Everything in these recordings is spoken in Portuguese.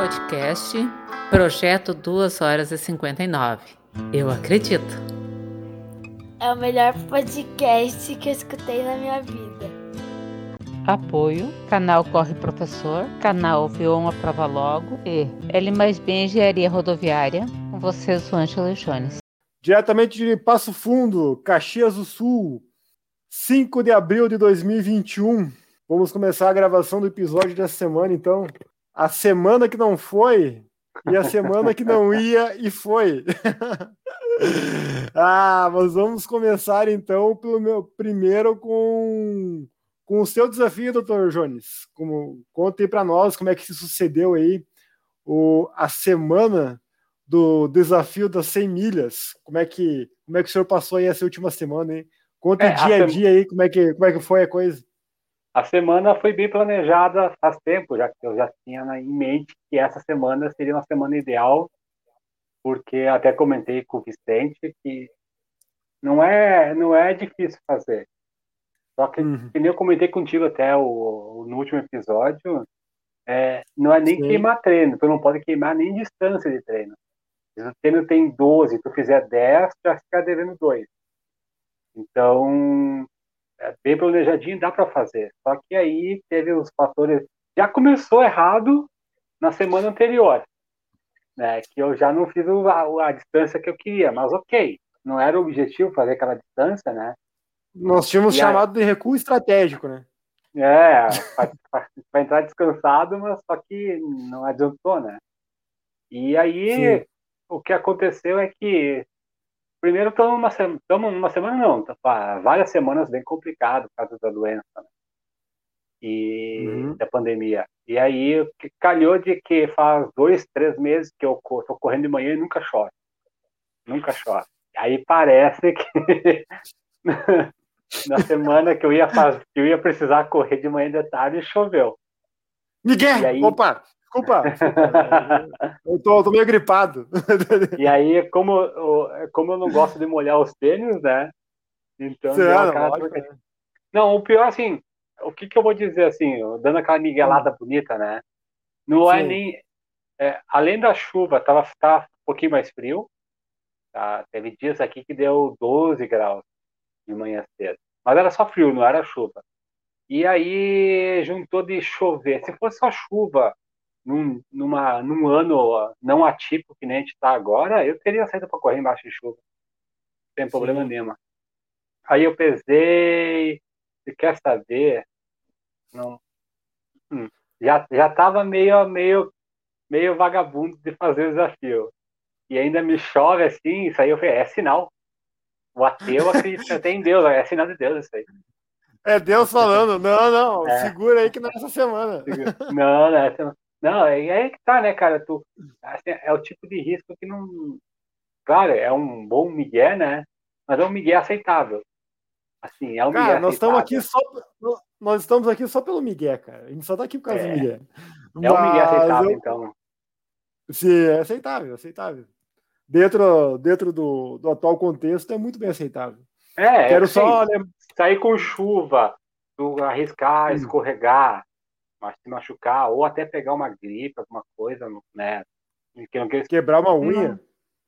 podcast Projeto 2 horas e 59. Eu acredito. É o melhor podcast que eu escutei na minha vida. Apoio, canal Corre Professor, canal Viu Prova Logo e L mais B Engenharia Rodoviária. Com vocês, o Ângelo Jones. Diretamente de Passo Fundo, Caxias do Sul, 5 de abril de 2021. Vamos começar a gravação do episódio dessa semana, então. A semana que não foi e a semana que não ia e foi. ah, mas vamos começar então pelo meu primeiro com, com o seu desafio, doutor Jones. Como, conte aí para nós como é que se sucedeu aí o, a semana do desafio das 100 milhas. Como é que como é que o senhor passou aí essa última semana, hein? Conta é, dia a, a dia aí como é que como é que foi a coisa. A semana foi bem planejada faz tempo, já que eu já tinha em mente que essa semana seria uma semana ideal, porque até comentei com o Vicente que não é não é difícil fazer. Só que, uhum. eu comentei contigo até o, no último episódio, é, não é nem Sim. queimar treino, tu não pode queimar nem distância de treino. Se o treino tem 12, tu fizer 10, já fica devendo 2. Então, é, bem planejadinho dá para fazer. Só que aí teve os fatores. Já começou errado na semana anterior, né? Que eu já não fiz a, a distância que eu queria, mas ok, não era o objetivo fazer aquela distância, né? Nós tínhamos e chamado aí... de recuo estratégico, né? É, para entrar descansado, mas só que não adiantou, né? E aí Sim. o que aconteceu é que primeiro estamos numa, estamos numa semana, não, tá, várias semanas bem complicado por causa da doença né? e uhum. da pandemia. E aí calhou de que faz dois, três meses que eu estou correndo de manhã e nunca chove. Nunca chove. Aí parece que na semana que eu ia fazer, eu ia precisar correr de manhã e de tarde, choveu. Miguel, aí... opa, Desculpa. eu tô, tô, meio gripado. E aí, como, como eu não gosto de molhar os tênis, né? Então, não, né? não, o pior, assim, o que, que eu vou dizer, assim, dando aquela miguelada hum. bonita, né? Não é Sim. é nem. É, além da chuva, tava, tava um pouquinho mais frio. Tá? Teve dias aqui que deu 12 graus de manhã cedo. Mas era só frio, não era chuva. E aí juntou de chover. Se fosse só chuva, num, numa, num ano não atípico que nem a gente está agora, eu teria saído para correr embaixo de chuva, sem Sim. problema nenhum. Aí eu pesei, se quer saber, não, hum, já já estava meio meio meio vagabundo de fazer o desafio e ainda me chove assim, isso aí eu falei, é sinal. O ateu acredita até em Deus, é sinal de Deus isso aí. É Deus falando, não, não, é. segura aí que não é essa semana. Não, não é essa semana. Não, é aí que tá, né, cara? Tu, assim, é o tipo de risco que não. Claro, é um bom migué, né? Mas é um migué aceitável. Assim, é um cara, nós estamos aqui só. Nós estamos aqui só pelo migué, cara. A gente só tá aqui por causa é. do migué. É um migué aceitável, eu... então. Sim, é aceitável, aceitável. Dentro, dentro do, do atual contexto, é muito bem aceitável. É, Quero é, só sair com chuva, tu arriscar, hum. escorregar, mas se machucar, ou até pegar uma gripe, alguma coisa, né? Que, Quebrar uma unha.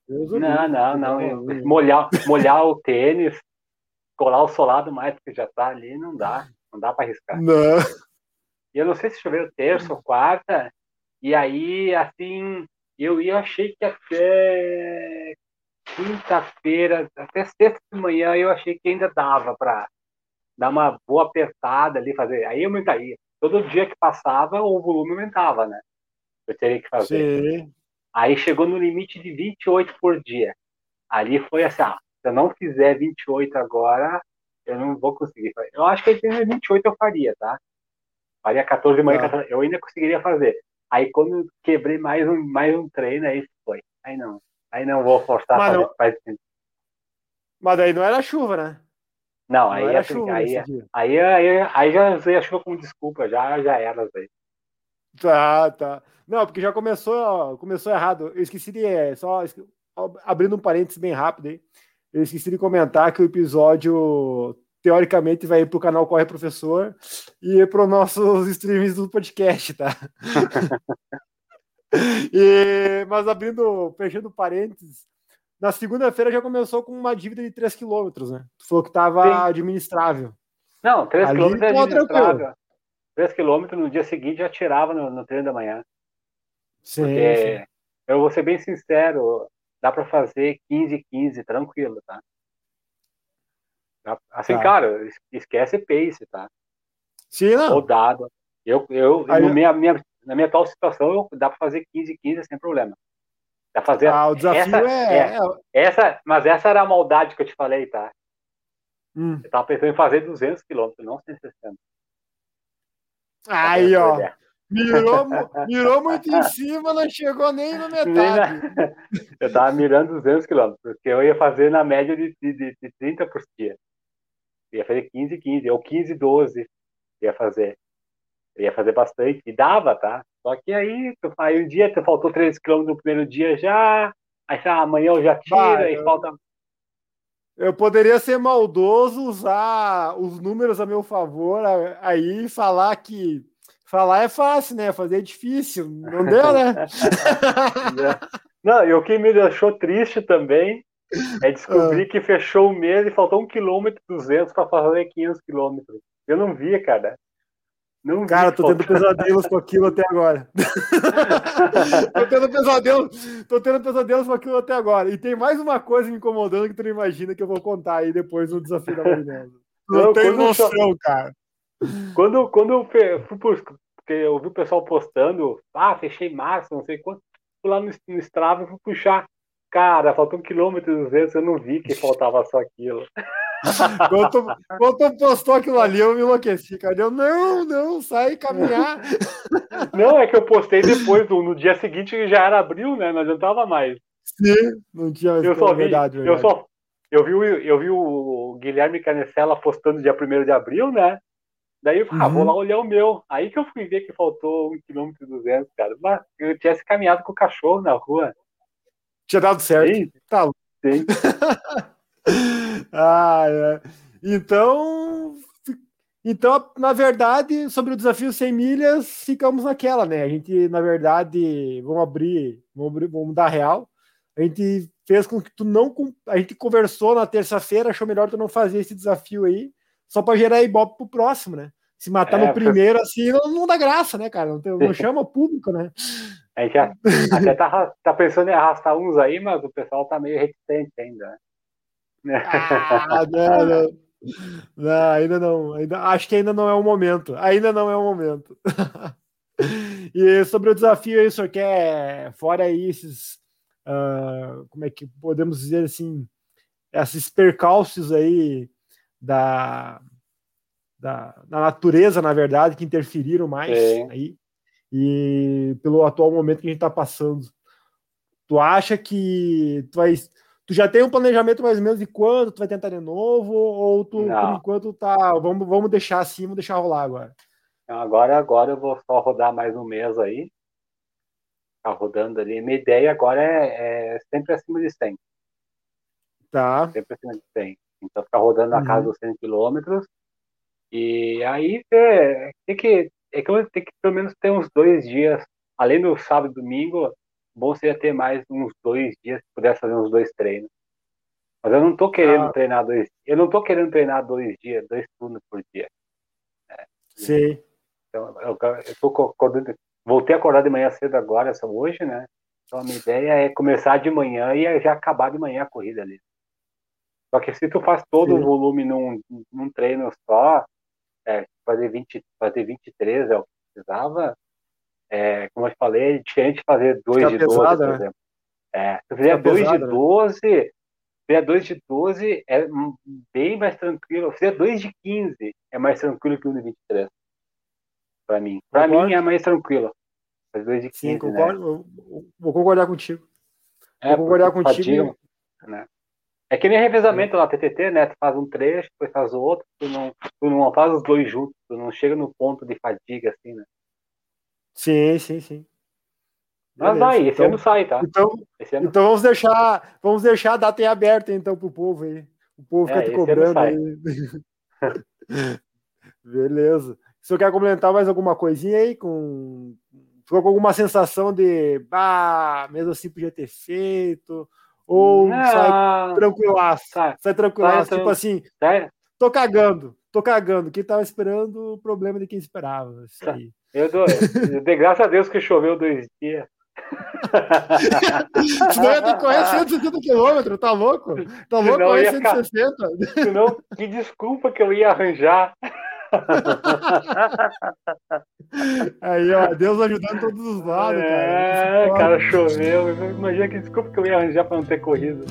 Não, não, não. não. Molhar, molhar o tênis, colar o solado mais, porque já tá ali, não dá. Não dá para arriscar. Não. E eu não sei se choveu terça ou quarta, e aí, assim, eu, eu achei que até quinta-feira, até sexta de manhã, eu achei que ainda dava para dar uma boa apertada ali, fazer. Aí eu aumentaria todo dia que passava, o volume aumentava, né? Eu teria que fazer. Sim. Aí chegou no limite de 28 por dia. Ali foi assim, ah, se eu não fizer 28 agora, eu não vou conseguir. Eu acho que 28 eu faria, tá? Faria 14 de manhã, ah. 14, eu ainda conseguiria fazer. Aí quando quebrei mais um, mais um treino, aí foi. Aí não. Aí não vou forçar Mas, não... Mas daí não era chuva, né? Não, aí, não assim, aí, aí, aí, aí, já usei a chuva como desculpa, já, já era, velho. Tá, tá. Não, porque já começou, começou errado. Eu esqueci de. É, só abrindo um parênteses bem rápido aí. Eu esqueci de comentar que o episódio, teoricamente, vai ir para o canal Corre Professor e para os nossos streams do podcast, tá? E, mas abrindo, fechando parênteses, na segunda-feira já começou com uma dívida de 3 quilômetros, né? Tu falou que estava administrável. Não, 3 quilômetros é administrável. 3 quilômetros no dia seguinte já tirava no, no treino da manhã. Sim, sim. Eu vou ser bem sincero, dá para fazer 15 15 tranquilo, tá? Assim, tá. cara, esquece pace, tá? Sim, não. Rodado. Eu, eu, Aí, minha, minha, na minha atual situação, eu, dá para fazer 15 15 sem problema. Pra fazer. Ah, o desafio essa, é, é, é, Essa, mas essa era a maldade que eu te falei, tá? Hum. Eu tava pensando em fazer 200 quilômetros, não 160. Aí, ó. Mirou, mirou muito em cima, não chegou nem na metade. Eu tava mirando 200 quilômetros, porque eu ia fazer na média de, de, de 30 por dia. Eu ia fazer 15, 15, ou 15, 12. Ia fazer. Eu ia fazer bastante. E dava, tá? Só que aí, aí um dia tu faltou 13 km no primeiro dia já, aí ah, amanhã eu já tiro, eu... falta. Eu poderia ser maldoso, usar os números a meu favor aí e falar que falar é fácil, né? Fazer é difícil. Não deu, né? Não, e o que me deixou triste também é descobrir ah. que fechou o mês e faltou um quilômetro duzentos para fazer 500 quilômetros. Eu não via, cara. Não Cara, tô tendo pesadelos com aquilo até agora. tô tendo pesadelos, tô tendo pesadelos com aquilo até agora. E tem mais uma coisa me incomodando que tu não imagina que eu vou contar aí depois no desafio da Marinesa. Não, não tenho noção, eu... cara. Quando, quando eu fui porque eu vi o pessoal postando, ah, fechei março, não sei quanto, fui lá no, no Strava e fui puxar. Cara, faltou um quilômetro e duzentos, eu não vi que faltava só aquilo. quando, quando postou aquilo ali, eu me enlouqueci, cara. Eu, não, não, sai caminhar. Não, é que eu postei depois, no dia seguinte já era abril, né? Não adiantava mais. Sim, não tinha eu só vi, verdade, verdade. Eu, só, eu, vi, eu vi o Guilherme Canecella postando dia 1 de abril, né? Daí eu ah, vou uhum. lá olhar o meu. Aí que eu fui ver que faltou 1 km e 200, cara. Mas eu tivesse caminhado com o cachorro na rua. Tinha dado certo. Sim. Tá. Sim. ah, é. Então, então, na verdade, sobre o desafio 100 milhas, ficamos naquela, né? A gente, na verdade, vamos abrir, vamos, abrir, vamos dar real. A gente fez com que tu não. A gente conversou na terça-feira, achou melhor tu não fazer esse desafio aí, só para gerar ibope pro próximo, né? Se matar é, no primeiro, assim, não, não, dá graça, né, cara? Não, tem, não chama o público, né? A gente até tá, tá pensando em arrastar uns aí, mas o pessoal tá meio reticente ainda, né? Ah, não, não. não, ainda não. Ainda, acho que ainda não é o momento. Ainda não é o momento. e sobre o desafio aí, o senhor quer, fora aí esses, uh, como é que podemos dizer assim, esses percalços aí da, da, da natureza, na verdade, que interferiram mais é. aí, e pelo atual momento que a gente está passando. Tu acha que tu vai Tu já tem um planejamento mais ou menos de quando tu vai tentar de novo? Ou tu, Não. por enquanto, tá. Vamos, vamos deixar assim, vamos deixar rolar agora. Agora, agora eu vou só rodar mais um mês aí. Tá rodando ali. Minha ideia agora é, é sempre acima de 100. Tá. Sempre acima de 100. Então, ficar rodando na uhum. casa dos 100 quilômetros. E aí, é, tem que, é que eu tenho que pelo menos ter uns dois dias, além do sábado e domingo, bom seria ter mais uns dois dias, se pudesse fazer uns dois treinos. Mas eu não tô querendo ah. treinar dois Eu não tô querendo treinar dois dias, dois turnos por dia. É, Sim. Então, eu, eu tô acordando, voltei a acordar de manhã cedo agora, só hoje, né? Então a minha ideia é começar de manhã e já acabar de manhã a corrida ali. Só que se tu faz todo Sim. o volume num, num treino só, é, fazer, 20, fazer 23 é o que precisava, é, como eu falei, é diferente de fazer 2 de 12, por né? exemplo. É, se fizer 2 de 12, né? fizer 2 de 12 é bem mais tranquilo. Se fizer 2 de 15 é mais tranquilo que 1 de 23. Para mim. Para mim é mais tranquilo. Fazer 2 de 15. Sim, concordo. Né? Vou concordar contigo. É, vou concordar contigo. Fadiga, né? É que nem revezamento é. lá, TTT, né? Tu faz um trecho, depois faz o outro, tu não, tu não faz os dois juntos, tu não chega no ponto de fadiga, assim, né? Sim, sim, sim. Mas vai, esse então, ano sai, tá? Então, ano... então vamos deixar, vamos deixar a data em aberta então pro povo aí. O povo fica é, te cobrando aí. Beleza. Se eu quer complementar mais alguma coisinha aí com ficou com alguma sensação de, bah, mesmo assim podia ter feito, ou não, sai tranquilaço, sai, sai tranquilaço, sai, tipo assim, sai. tô cagando, tô cagando, quem tava esperando o problema de quem esperava, isso aí. Eu, dou, eu dei graças a Deus que choveu dois dias. Senão ia ter que correr 160 km, tá louco? Tá louco senão correr 160? Ficar... Senão, que desculpa que eu ia arranjar. Aí, ó, Deus ajudando todos os lados, cara. É, cara, choveu. Imagina que desculpa que eu ia arranjar pra não ter corrido.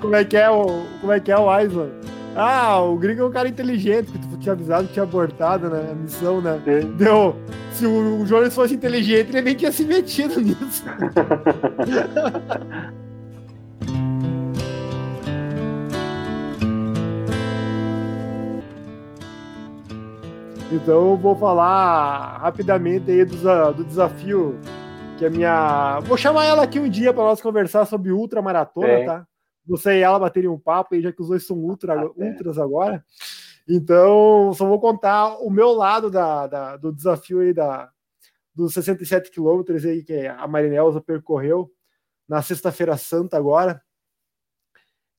Como é que é o, como é que é o Island? Ah, o gringo é um cara inteligente, que tu tinha avisado que tinha abortado né, a missão, né? Sim. Deu. Se o, Jones fosse inteligente, ele nem tinha se metido nisso. Então eu vou falar rapidamente aí do, do desafio que a minha. Vou chamar ela aqui um dia para nós conversar sobre ultra maratona, é. tá? Você e ela baterem um papo aí, já que os dois são ultra, ah, ultras agora. Então, só vou contar o meu lado da, da do desafio aí da, dos 67 quilômetros que a Marinelza percorreu na sexta-feira santa agora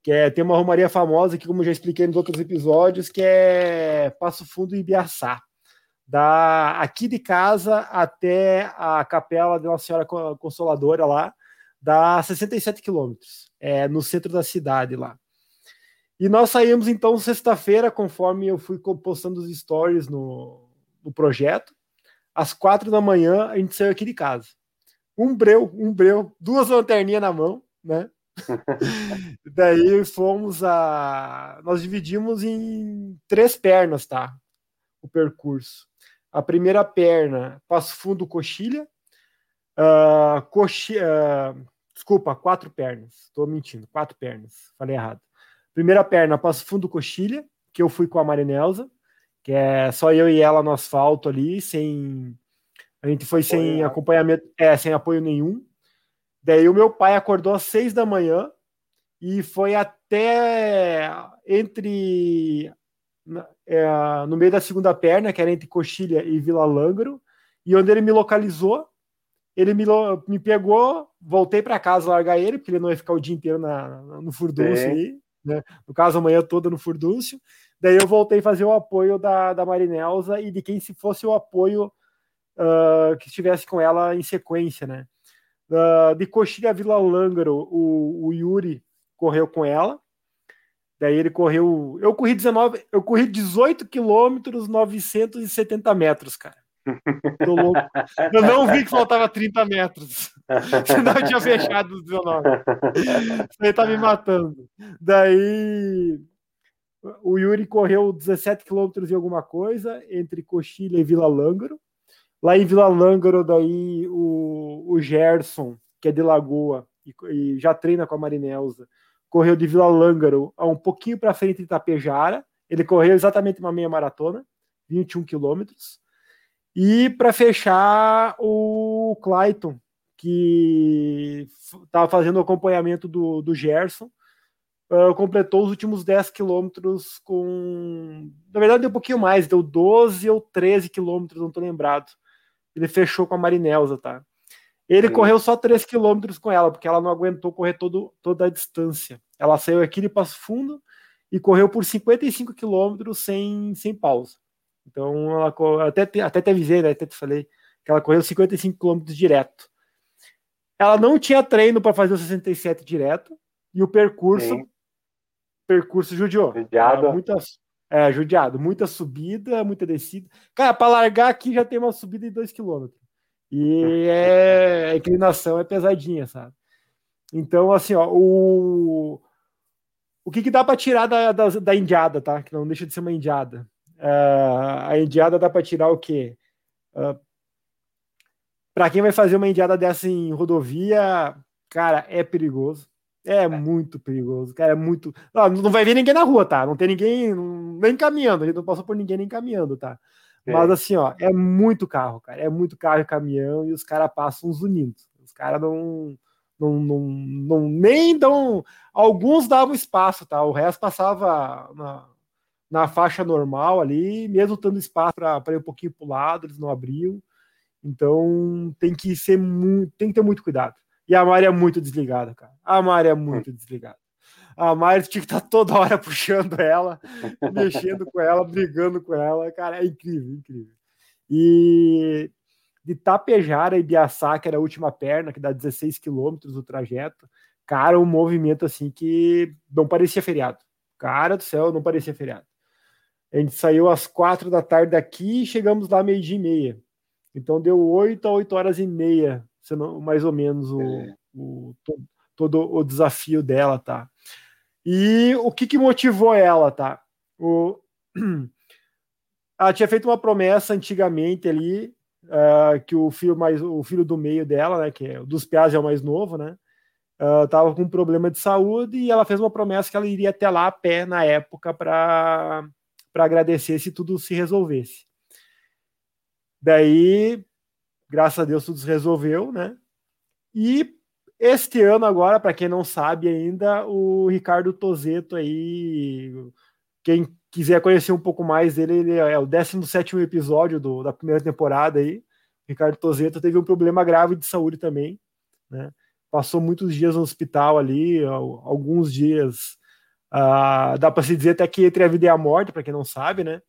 que é, tem uma romaria famosa que, como já expliquei nos outros episódios, que é Passo Fundo e Ibiaçá. Da, aqui de casa até a capela de Nossa Senhora Consoladora lá, dá 67 quilômetros, é, no centro da cidade lá. E nós saímos então sexta-feira, conforme eu fui postando os stories no, no projeto, às quatro da manhã a gente saiu aqui de casa. Um breu, um breu, duas lanterninhas na mão, né? Daí fomos a. Nós dividimos em três pernas, tá? O percurso. A primeira perna, Passo Fundo Coxilha. Uh, coxi... Uh, desculpa, quatro pernas. Estou mentindo, quatro pernas. Falei errado. Primeira perna, Passo Fundo Coxilha, que eu fui com a Marinelza, que é só eu e ela no asfalto ali, sem. A gente foi sem acompanhamento, é, sem apoio nenhum. Daí o meu pai acordou às seis da manhã e foi até entre é, no meio da segunda perna, que era entre Coxilha e Vila Lângaro, e onde ele me localizou, ele me, me pegou, voltei para casa largar ele, porque ele não ia ficar o dia inteiro na, no furdúncio aí, né? no caso a manhã toda no furdúncio, daí eu voltei a fazer o apoio da, da Marinelza e de quem se fosse o apoio uh, que estivesse com ela em sequência, né? Uh, de Coxilha Vila Lângaro, o, o Yuri correu com ela. Daí ele correu. Eu corri 19, eu corri 18 quilômetros, 970 metros, cara. Tô louco. Eu não vi que faltava 30 metros. Senão eu tinha fechado os 19. Isso aí tá me matando. Daí o Yuri correu 17 quilômetros e alguma coisa entre Coxilha e Vila Lângaro. Lá em Vila Lângaro, daí o, o Gerson, que é de Lagoa, e, e já treina com a Marinelza, correu de Vila Lângaro a um pouquinho para frente de Itapejara. Ele correu exatamente uma meia maratona, 21 quilômetros. E para fechar, o Clayton, que estava fazendo o acompanhamento do, do Gerson, uh, completou os últimos 10 quilômetros com. Na verdade, deu um pouquinho mais, deu 12 ou 13 quilômetros, não estou lembrado ele fechou com a Marinelza, tá? Ele Sim. correu só 3 quilômetros com ela, porque ela não aguentou correr todo, toda a distância. Ela saiu aqui de Passo Fundo e correu por 55 quilômetros sem, sem pausa. Então, ela até, até te avisei, né? Até te falei que ela correu 55 quilômetros direto. Ela não tinha treino para fazer o 67 direto e o percurso Sim. percurso judiou. Muitas, é, judiado. Muita subida, muita descida. Cara, para largar aqui já tem uma subida de 2 km. E é, a inclinação é pesadinha, sabe? Então, assim, ó, o, o que, que dá para tirar da, da, da, indiada, tá? Que não deixa de ser uma indiada. Uh, a indiada dá para tirar o quê? Uh, para quem vai fazer uma indiada dessa em rodovia, cara, é perigoso. É, é, muito perigoso, cara. É muito. Não, não vai ver ninguém na rua, tá? Não tem ninguém nem caminhando. A gente não passou por ninguém nem caminhando, tá? É. Mas assim, ó, é muito carro, cara. É muito carro e caminhão e os caras passam uns unidos. Os caras não, não, não, não. Nem dão. Alguns davam espaço, tá? O resto passava na, na faixa normal ali, mesmo tendo espaço para ir um pouquinho pro lado, eles não abriam. Então tem que ser muito, tem que ter muito cuidado. E a Mari é muito desligada, cara. A Mari é muito desligada. A Mari tinha que estar toda hora puxando ela, mexendo com ela, brigando com ela. Cara, é incrível, incrível. E de Tapejara e Biaçá, que era a última perna, que dá 16 quilômetros o trajeto, cara, um movimento assim que não parecia feriado. Cara do céu, não parecia feriado. A gente saiu às quatro da tarde daqui e chegamos lá meio-dia e meia. Então deu oito a oito horas e meia, mais ou menos, o, é. o, todo, todo o desafio dela, tá? E o que, que motivou ela, tá? O... Ela tinha feito uma promessa antigamente ali, uh, que o filho mais o filho do meio dela, né, que é, dos Piaz é o mais novo, né, uh, tava com um problema de saúde e ela fez uma promessa que ela iria até lá a pé na época para agradecer se tudo se resolvesse. Daí, graças a Deus, tudo se resolveu, né? E este ano agora, para quem não sabe ainda, o Ricardo Tozeto aí, quem quiser conhecer um pouco mais dele, ele é o 17 episódio do, da primeira temporada aí. Ricardo Tozeto teve um problema grave de saúde também, né? Passou muitos dias no hospital ali, alguns dias. Uh, dá para se dizer até que entre a vida e a morte, para quem não sabe, né?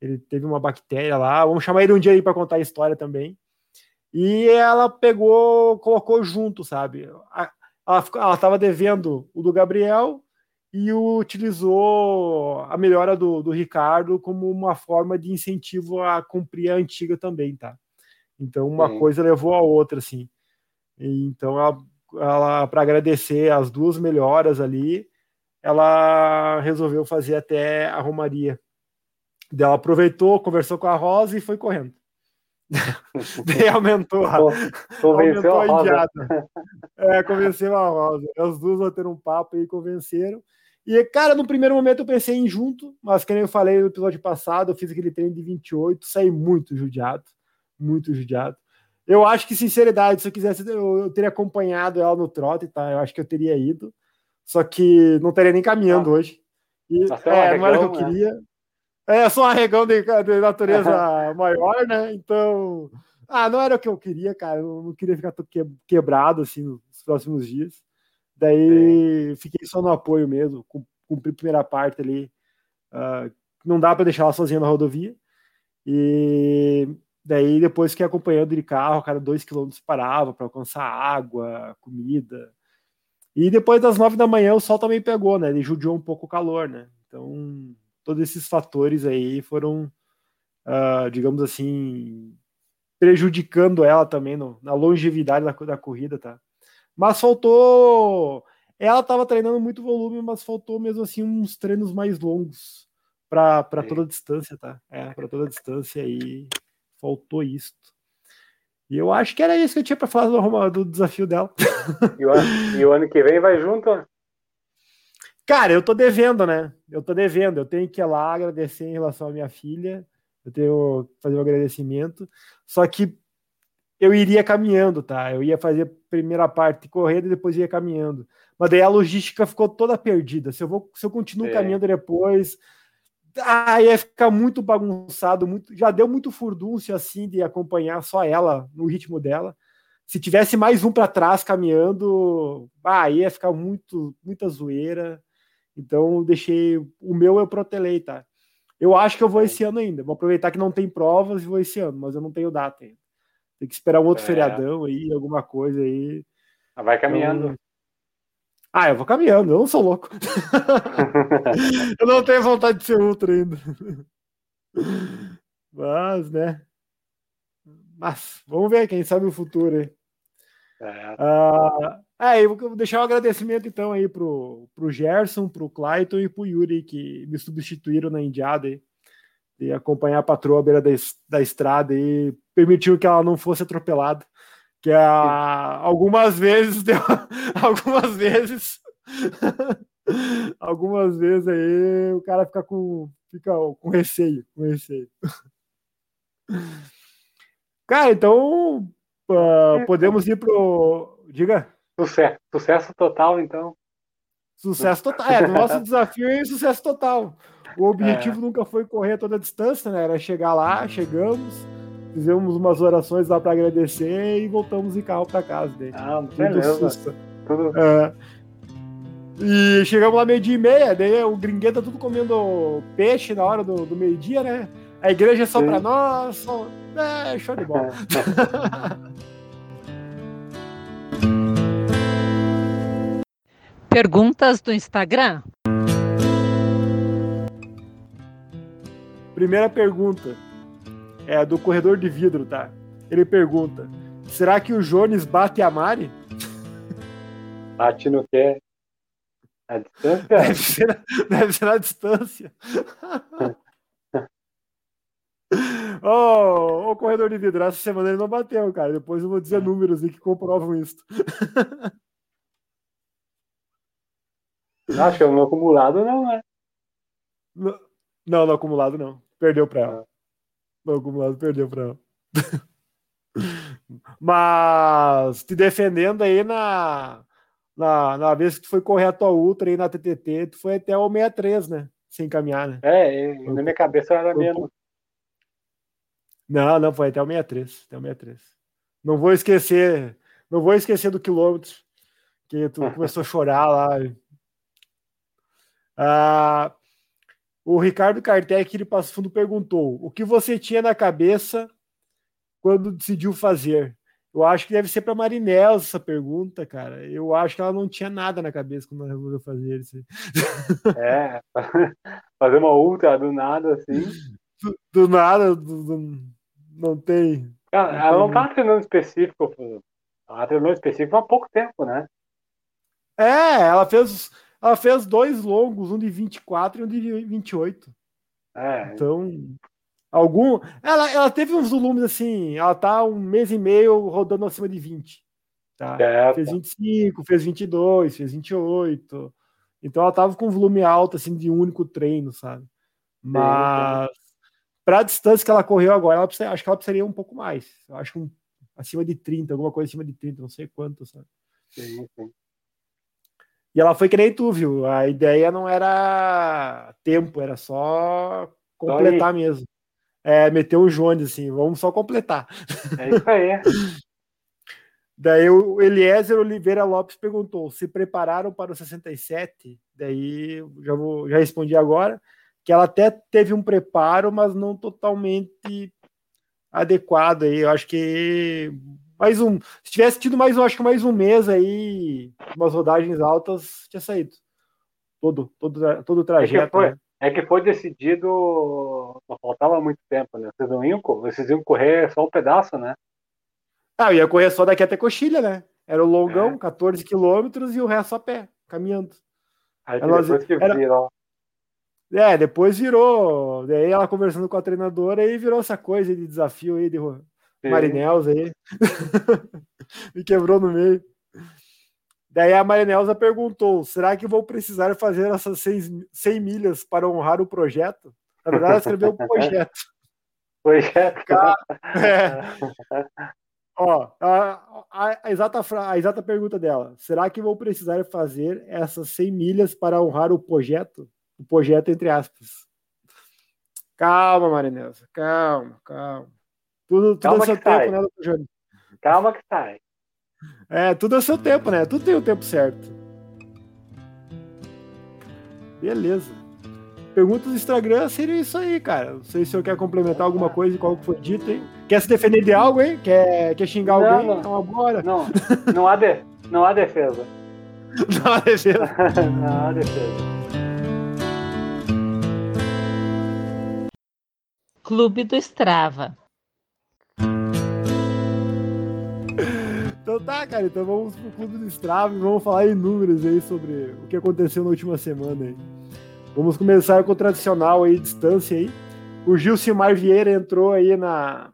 Ele teve uma bactéria lá. Vamos chamar ele um dia aí para contar a história também. E ela pegou, colocou junto, sabe? Ela estava devendo o do Gabriel e utilizou a melhora do, do Ricardo como uma forma de incentivo a cumprir a antiga também, tá? Então uma coisa levou a outra, assim. E, então ela, ela para agradecer as duas melhoras ali, ela resolveu fazer até a romaria. Ela aproveitou, conversou com a Rosa e foi correndo. Daí aumentou, aumentou a indiada. É, convenceu a Rosa. As duas ter um papo e convenceram. E, cara, no primeiro momento eu pensei em junto, mas como eu falei no episódio passado, eu fiz aquele treino de 28, saí muito judiado, muito judiado. Eu acho que, sinceridade, se eu quisesse, eu, eu teria acompanhado ela no trote, tá? Eu acho que eu teria ido, só que não teria nem caminhando ah. hoje. E, é, não era o que eu né? queria. É, sou um arregão de, de natureza maior, né? Então, ah, não era o que eu queria, cara. Eu não queria ficar quebrado assim nos próximos dias. Daí é. fiquei só no apoio mesmo, cumpri a primeira parte ali. Uh, não dá para deixar ela sozinha na rodovia. E daí depois fiquei acompanhando de carro, a cada dois quilômetros parava para alcançar água, comida. E depois das nove da manhã o sol também pegou, né? Ele judiou um pouco o calor, né? Então todos esses fatores aí foram, uh, digamos assim, prejudicando ela também no, na longevidade da, da corrida, tá? Mas faltou. Ela estava treinando muito volume, mas faltou mesmo assim uns treinos mais longos para toda a distância, tá? É, para toda a distância aí faltou isso. E eu acho que era isso que eu tinha para falar do, do, desafio dela. E o, ano, e o ano que vem vai junto? Cara, eu tô devendo, né? Eu tô devendo. Eu tenho que ir lá agradecer em relação à minha filha. Eu tenho que fazer um agradecimento. Só que eu iria caminhando, tá? Eu ia fazer a primeira parte correndo e depois ia caminhando. Mas daí a logística ficou toda perdida. Se eu vou, se eu continuo é. caminhando depois, ah, ia ficar muito bagunçado, muito, já deu muito furdúncio assim de acompanhar só ela no ritmo dela. Se tivesse mais um para trás caminhando, ah, ia ficar muito muita zoeira. Então, deixei. O meu eu protelei, tá? Eu acho que eu vou esse ano ainda. Vou aproveitar que não tem provas e vou esse ano, mas eu não tenho data ainda. Tem que esperar um outro é. feriadão aí, alguma coisa aí. Ah, vai caminhando. Então... Ah, eu vou caminhando, eu não sou louco. eu não tenho vontade de ser ultra ainda. Mas, né? Mas, vamos ver, quem sabe o futuro aí. É. Ah, é, eu vou deixar um agradecimento então aí pro, pro Gerson, pro Clayton e pro Yuri que me substituíram na Indiada aí, e acompanhar a patroa à beira da, da estrada e permitiu que ela não fosse atropelada. Que a, algumas vezes deu, algumas vezes algumas vezes aí o cara fica com fica com receio, com receio. Cara, então uh, podemos ir pro diga Sucesso, sucesso total, então. Sucesso total. É, nosso desafio é sucesso total. O objetivo é. nunca foi correr toda a distância, né? Era chegar lá, chegamos, fizemos umas orações lá para agradecer e voltamos de carro para casa dele. Ah, beleza. Tudo... É, e chegamos lá meio-dia e meia, daí o gringueta tudo comendo peixe na hora do, do meio-dia, né? A igreja é só para nós, só... é, show de bola. Perguntas do Instagram? Primeira pergunta é do corredor de vidro, tá? Ele pergunta: será que o Jones bate a Mari? Bate no quê? A distância? Deve ser, deve ser na distância. Oh, oh, corredor de vidro, essa semana ele não bateu, cara. Depois eu vou dizer números aí que comprovam isso. Acho que no acumulado não, né? Não, no acumulado não. Perdeu para ela. No acumulado perdeu para ela. Mas te defendendo aí na, na, na vez que tu foi correr a tua ultra aí na TTT, tu foi até o 63, né? Sem caminhar, né? É, na minha cabeça era menos. Não, não, foi até o 63. Até o 63. Não vou esquecer, não vou esquecer do quilômetro que tu começou a chorar lá. Ah, o Ricardo Kartek, ele Passo Fundo, perguntou: o que você tinha na cabeça quando decidiu fazer? Eu acho que deve ser para Marinela essa pergunta, cara. Eu acho que ela não tinha nada na cabeça quando ela resolveu fazer isso. É, fazer uma ultra do nada, assim. Do, do nada, do, do, não tem. Ela não, ela não tá treinando específico. Ela treinou específico há pouco tempo, né? É, ela fez, ela fez dois longos, um de 24 e um de 28. É. Então, algum. Ela, ela teve uns volumes assim, ela tá um mês e meio rodando acima de 20. Tá? Fez 25, fez 22, fez 28. Então ela tava com um volume alto, assim, de um único treino, sabe? Mas para a distância que ela correu agora, ela precisa, acho que ela precisaria um pouco mais. Eu acho um, acima de 30, alguma coisa acima de 30, não sei quanto, sabe? Sim, sim. E ela foi que nem tu, viu? A ideia não era tempo, era só completar mesmo. É, meter o Jones, assim, vamos só completar. É isso aí. Daí o Eliezer Oliveira Lopes perguntou: se prepararam para o 67? Daí já vou, já respondi agora que ela até teve um preparo, mas não totalmente adequado aí. Eu acho que mais um. Se tivesse tido mais, eu acho que mais um mês aí, umas rodagens altas, tinha saído. Todo, todo, todo o trajeto. É que, foi, né? é que foi decidido, não faltava muito tempo, né? Vocês não iam, vocês iam correr só um pedaço, né? Ah, eu ia correr só daqui até Coxilha, né? Era o longão, é. 14 quilômetros e o resto a pé, caminhando. Aí depois que era... virou. É, depois virou. Daí ela conversando com a treinadora aí virou essa coisa de desafio aí de Marinelza aí. Me quebrou no meio. Daí a Marinelza perguntou: será que vou precisar fazer essas 100 milhas para honrar o projeto? Na verdade, ela escreveu o projeto. Projeto. É. Ó, a, a, a, exata, a exata pergunta dela: será que vou precisar fazer essas 100 milhas para honrar o projeto? O projeto, entre aspas. Calma, Marinelza, calma, calma. Tudo, tudo calma é seu tempo, sai. né, Júnior? Calma que sai. É, tudo é seu tempo, né? Tudo tem o tempo certo. Beleza. Perguntas do Instagram seria isso aí, cara. Não sei se eu quer complementar alguma coisa qual que foi dito, hein? Quer se defender de algo, hein? Quer, quer xingar não, alguém? Não. Então agora. Não, não há, de, não há defesa. não há defesa. não há defesa. Clube do Strava. Então tá, cara, então vamos pro Clube do Strava e vamos falar em números aí sobre o que aconteceu na última semana aí. Vamos começar com o tradicional aí, distância aí. O Gilcimar Vieira entrou aí na,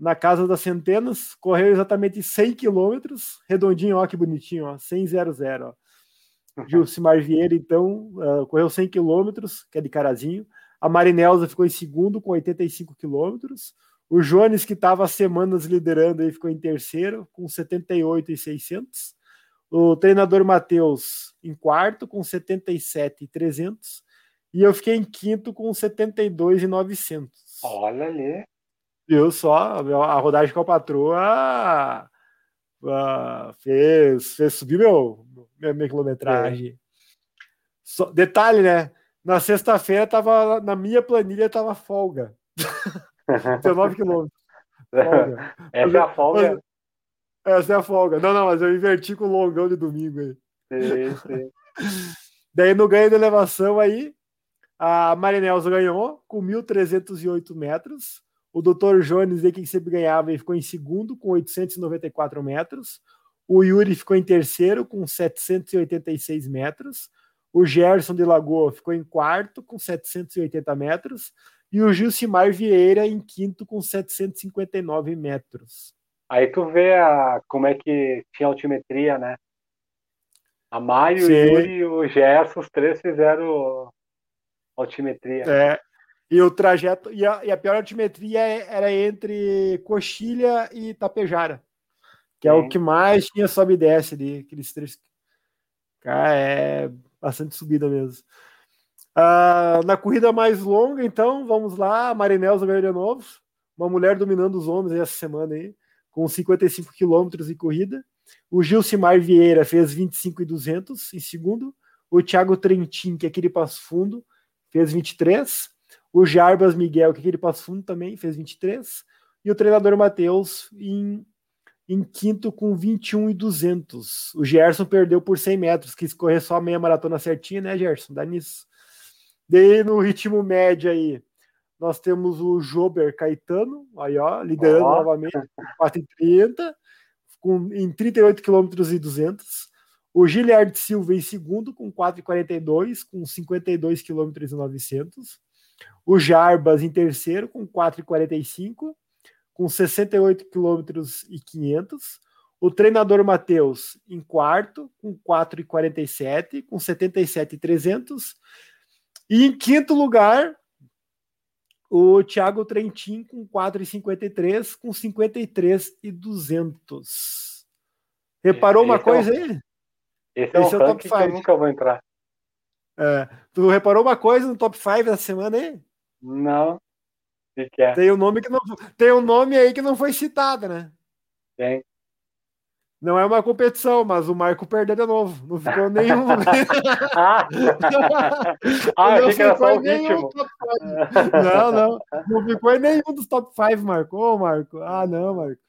na casa das centenas, correu exatamente 100 quilômetros, redondinho, ó que bonitinho, ó, 100 0 0, ó. Gilcimar Vieira, então, uh, correu 100 quilômetros, que é de Carazinho, a Marinelza ficou em segundo com 85 quilômetros. O Jones, que estava há semanas liderando, aí, ficou em terceiro com 78,600. O treinador Matheus em quarto com 77,300. E eu fiquei em quinto com 72,900. Olha ali. Viu só? A rodagem com a patroa uh, fez, fez subir meu, minha, minha quilometragem. É. Só, detalhe, né? Na sexta-feira tava na minha planilha tava folga. 19 quilômetros. Essa é a folga. Essa é a folga. Não, não, mas eu inverti com o longão de domingo aí. Sim, sim. Daí no ganho de elevação aí, a Marinelza ganhou com 1.308 metros. O Dr. Jones, aí, que sempre ganhava, e ficou em segundo com 894 metros. O Yuri ficou em terceiro com 786 metros. O Gerson de Lagoa ficou em quarto com 780 metros. E o Gilcimar Vieira em quinto com 759 metros. Aí tu vê a, como é que tinha altimetria, né? A Maio, o Yuri e o Gerson, os três fizeram altimetria. É, e o trajeto, e a, e a pior altimetria é, era entre Coxilha e Tapejara, que Sim. é o que mais tinha sobe e desce ali, aqueles três. Cara, é bastante subida mesmo. Uh, na corrida mais longa, então, vamos lá, Marinelza ganhou de novo, uma mulher dominando os homens essa semana aí, com 55 quilômetros de corrida. O Gilcimar Vieira fez 25 e 200 em segundo. O Thiago Trentin, que é aquele passo fundo, fez 23. O Jarbas Miguel, que é aquele passo fundo também, fez 23. E o treinador Matheus em, em quinto com 21 e 200. O Gerson perdeu por 100 metros, quis correr só a meia maratona certinha, né, Gerson? Dá nisso. Daí no ritmo médio aí, nós temos o Jober Caetano, aí ó, liderando oh. novamente, 4,30, com, em 38 km e 200. O Giliard Silva em segundo, com 4,42, com 52 km e 900. O Jarbas em terceiro, com 4,45, com 68 km e 500. O treinador Matheus em quarto, com 4,47, com 77,300. E em quinto lugar, o Thiago Trentin com 4,53, com 53,200. Reparou esse uma coisa é aí? Esse é esse é o top 5. eu nunca vou entrar. É, tu reparou uma coisa no top 5 da semana aí? Não. Que que é? Tem um nome que não tem um nome aí que não foi citado, né? Tem. Não é uma competição, mas o Marco perdeu de novo. Não ficou nenhum. ah, ah não ficou só o ritmo. Não, não. Não ficou em nenhum dos top 5, Marco. Ô, Marco. Ah, não, Marco.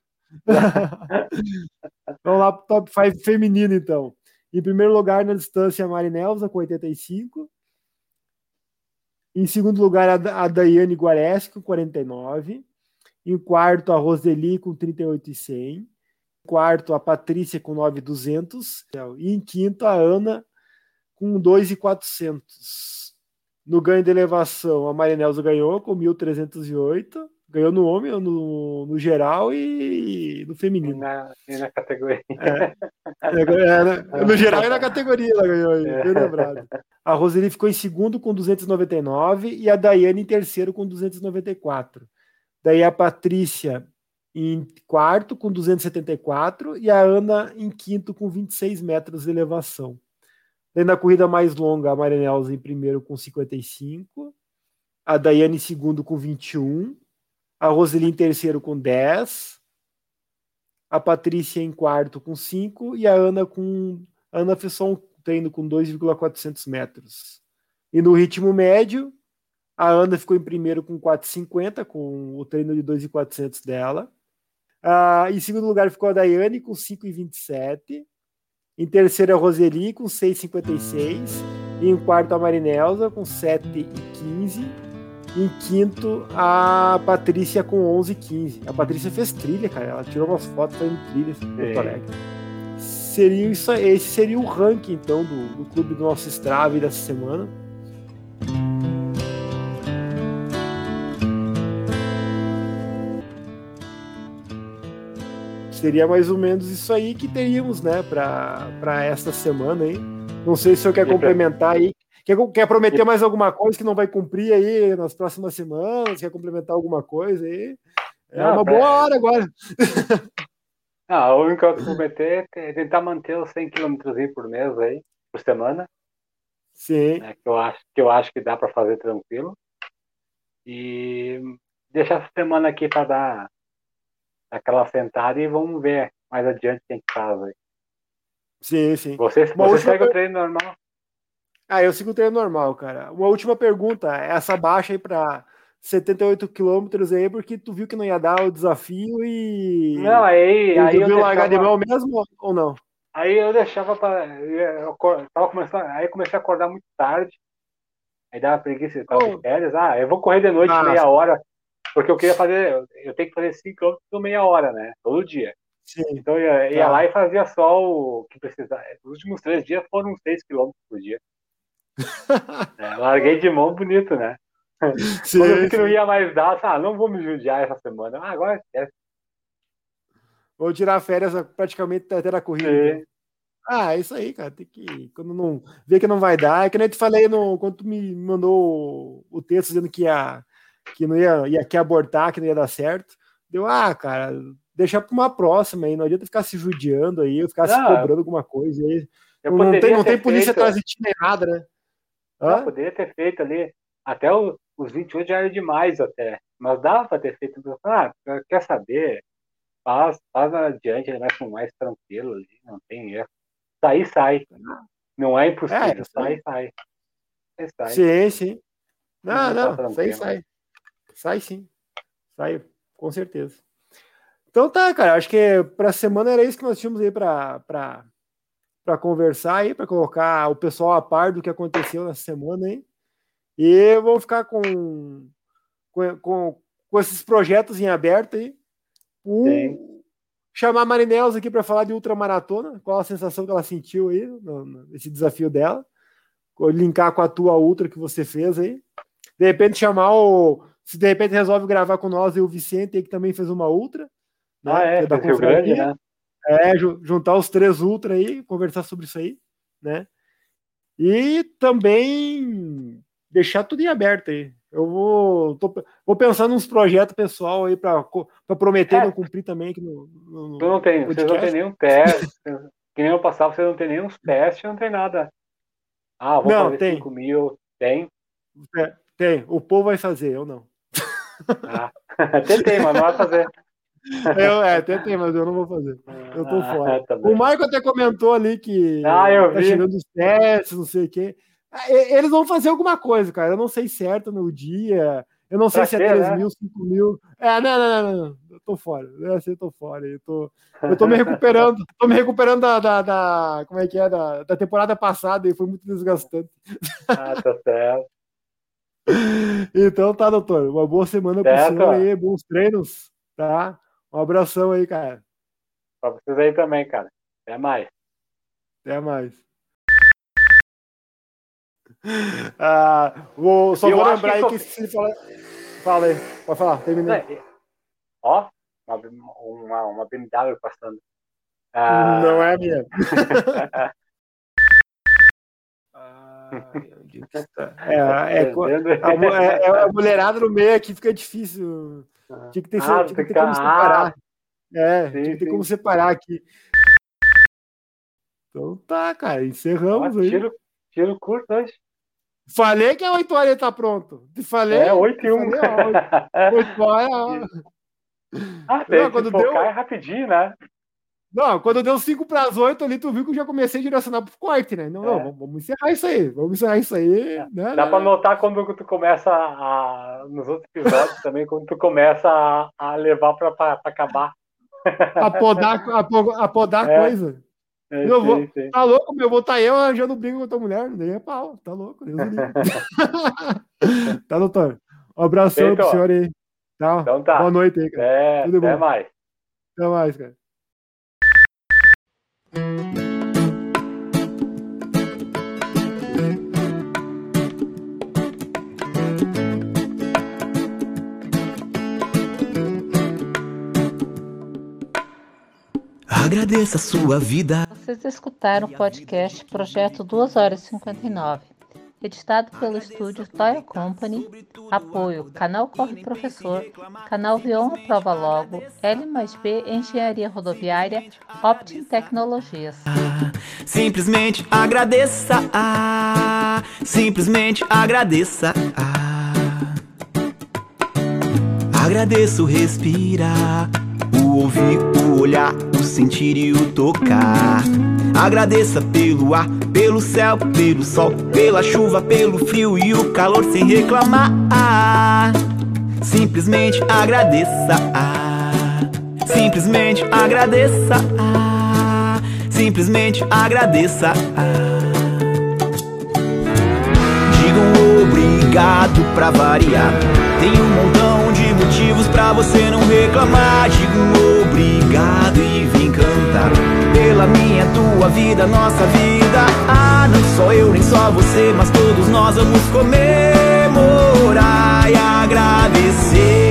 Vamos lá para o top 5 feminino, então. Em primeiro lugar, na distância, a Marinelza, com 85. Em segundo lugar, a Daiane Guareschi, com 49. Em quarto, a Roseli, com 38,100 quarto a Patrícia com 9,200 e em quinto a Ana com 2,400. No ganho de elevação, a Marinelza ganhou com 1.308, ganhou no homem, no, no geral e no feminino. Na, e na categoria. É, é, é, no geral e na categoria ela ganhou, aí, bem lembrado. A Roseli ficou em segundo com 299 e a Daiane em terceiro com 294. Daí a Patrícia em quarto com 274 e a Ana em quinto com 26 metros de elevação. Daí na corrida mais longa, a Marinelza em primeiro com 55, a Daiane em segundo com 21, a Roseli em terceiro com 10, a Patrícia em quarto com 5 e a Ana com. A Ana fez só um treino com 2,400 metros. E no ritmo médio, a Ana ficou em primeiro com 4,50, com o treino de 2,400 dela. Uh, em segundo lugar ficou a Daiane com 5,27. Em terceiro, a Roseli com 6,56. E em quarto, a Marinelza com 7,15. Em quinto, a Patrícia com 11,15. A Patrícia fez trilha, cara. Ela tirou umas fotos fazendo trilha em Porto Alegre. Seria isso, esse seria o ranking, então, do, do clube do nosso Strava dessa semana. seria mais ou menos isso aí que teríamos, né, para esta semana aí. Não sei se o senhor quer complementar aí. Quer, quer prometer mais alguma coisa que não vai cumprir aí nas próximas semanas? Quer complementar alguma coisa aí? É não, uma pra... boa hora agora. Não, a única coisa que eu prometer é tentar manter os 100 km por mês aí, por semana. Sim. É, que, eu acho, que eu acho que dá para fazer tranquilo. E deixar essa semana aqui para dar aquela sentada e vamos ver mais adiante quem faz aí. Sim, sim. Você, você segue o treino normal? Ah, eu sigo o treino normal, cara. Uma última pergunta, essa baixa aí para 78 quilômetros aí, porque tu viu que não ia dar o desafio e. Não, aí. aí eu viu largar de mão mesmo ou não? Aí eu deixava para. Eu tava começando, aí eu comecei a acordar muito tarde. Aí dava preguiça, tava oh. de férias. Ah, eu vou correr de noite Nossa. meia hora, porque eu queria fazer. Eu tenho que fazer 5 km meia hora, né? Todo dia. Sim. Então eu ia, ia tá. lá e fazia só o que precisava. Os últimos três dias foram 6 km por dia. é, larguei de mão bonito, né? Sim, Quando eu vi que não ia mais dar, ah, não vou me judiar essa semana. Ah, agora esquece. Vou tirar férias praticamente até da corrida. Sim. Ah, é isso aí, cara. Tem que. Quando não vê que não vai dar, é que nem te falei no, quando tu me mandou o texto dizendo que ia, que não ia, ia que abortar, que não ia dar certo. Deu, ah, cara, deixa para uma próxima aí. Não adianta ficar se judiando aí, ficar não, se cobrando alguma coisa aí. Não tem, não tem polícia atrás de ti nem nada, né? Não, poderia ter feito ali. Até o, os 28 já era demais até. Mas dava para ter feito. Ah, quer saber? Faz, faz adiante, ele vai com mais tranquilo ali, não tem erro. Sair, sai. Não é impossível. É, sai, sai. sai. Sim, sim. Não, não, não sai, sai. Sai sim. Sai, com certeza. Então tá, cara. Acho que para a semana era isso que nós tínhamos aí para para conversar aí, para colocar o pessoal a par do que aconteceu nessa semana aí. E vou ficar com, com, com, com esses projetos em aberto aí. Um, chamar a Marinelos aqui para falar de ultramaratona, qual a sensação que ela sentiu aí, no, no, esse desafio dela. Linkar com a tua ultra que você fez aí. De repente chamar o. Se de repente resolve gravar com nós e o Vicente aí, que também fez uma ultra. Né, ah, é, é da Grande, né? É, juntar os três ultra aí, conversar sobre isso aí, né? E também deixar tudo em aberto aí. Eu vou, tô, vou pensar nos projetos pessoal aí para prometer é. não cumprir também aqui no, no, Tu não tem, vocês não tem nenhum teste. que nem eu passava, você não tem nenhum testes, não tem nada. Ah, vou não, fazer tem. 5 mil. Tem? É, tem. O povo vai fazer, eu não. Ah, tentei, mas não vai fazer. Eu, é, tentei, mas eu não vou fazer. Eu tô ah, fora. Tá o Marco até comentou ali que ah, eu tá vi. chegando os testes, não sei o quê. Ah, eles vão fazer alguma coisa, cara. Eu não sei certo no dia. Eu não sei pra se é 3 né? mil, 5 mil. É, não, não, não, não. Eu tô fora. Eu assim, tô fora. Eu tô, eu tô me recuperando. tô me recuperando da, da, da, Como é que é? Da, da temporada passada e foi muito desgastante. Ah, tá certo. então tá, doutor. Uma boa semana para pro senhor aí, bons treinos, tá? Um abração aí, cara. Pra vocês aí também, cara. Até mais. Até mais. Ah, vou, só vou lembrar que aí que se fala. Fala aí, pode falar, termina. É, ó, uma, uma, uma BMW passando. Ah... Não é a minha. é, é, é, é, a mulherada no meio aqui fica difícil. Tinha que ter, ah, tinha que ter como separar. É, sim, tinha que ter sim. como separar aqui. Então tá, cara, encerramos aí. Tiro, tiro curto hoje. Falei que a 8 horas tá pronto. Falei. É, 8 e 1. 8 horas. Ah, tem quando deu... é rapidinho, né? Não, quando deu 5 para as 8 ali, tu viu que eu já comecei a direcionar pro corte, né? Não, é. não, vamos encerrar isso aí. Vamos encerrar isso aí. É. Né, Dá né? para notar quando tu começa a. Nos outros episódios também, quando tu começa a, a levar para acabar. A podar, a, a podar é. coisa. É, eu vou, Tá louco, meu? Vou estar tá eu arranjando briga com a tua mulher. Nem é pau. Tá louco. Deus tá, doutor? Um abração Feito. pro senhor aí. Tá? Então tá. Boa noite aí, cara. É, Tudo até bom. mais. Até mais, cara. Agradeça a sua vida. Vocês escutaram o podcast Projeto 2 horas e 59, editado pelo estúdio Toy Company, apoio Canal Corre Professor, Canal Vion Prova Logo, L mais B Engenharia Rodoviária, Optim Tecnologias. Simplesmente agradeça, simplesmente agradeça. Agradeço respirar, o ouvir, o olhar, sentir e o tocar. Agradeça pelo ar, pelo céu, pelo sol, pela chuva, pelo frio e o calor sem reclamar. Simplesmente agradeça. Simplesmente agradeça. Simplesmente agradeça. Diga um obrigado pra variar. Tem um montão de motivos pra você não reclamar. Diga um obrigado e. Pela minha, tua vida, nossa vida. Ah, não só eu, nem só você, mas todos nós vamos comemorar e agradecer.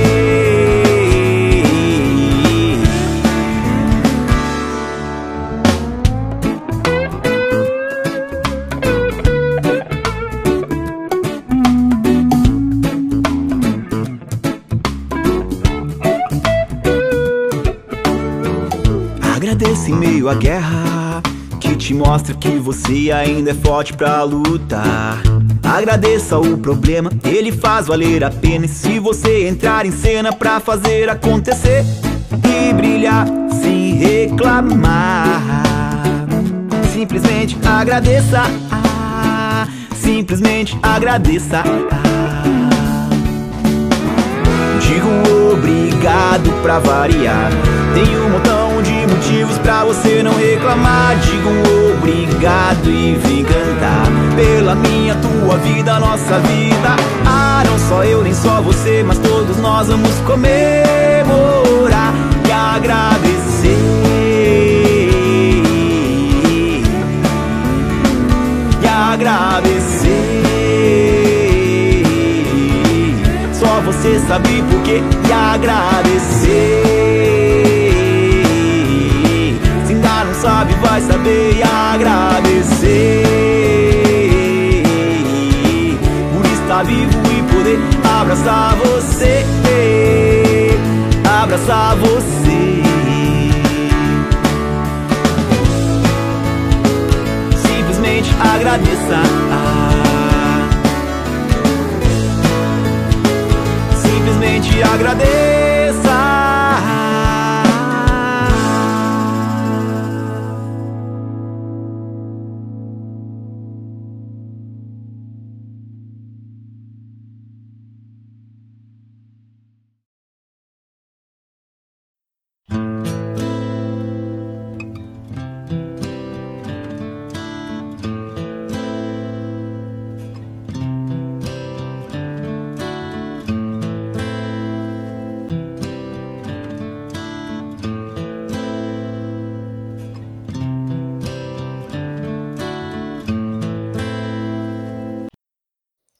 À guerra Que te mostra que você ainda é forte pra lutar. Agradeça o problema, ele faz valer a pena. E se você entrar em cena pra fazer acontecer E brilhar sem reclamar Simplesmente agradeça. Simplesmente agradeça. Diga um obrigado pra variar. Tem um montão de motivos pra você não reclamar. Diga um obrigado e vem cantar Pela minha, tua vida, nossa vida. Ah, não só eu, nem só você Mas todos nós vamos comemorar E agradecer. E agradecer. Só você sabe por que e agradecer sabe vai saber e agradecer por estar vivo e poder abraçar você, abraçar você. Simplesmente agradeça. Simplesmente agradeça.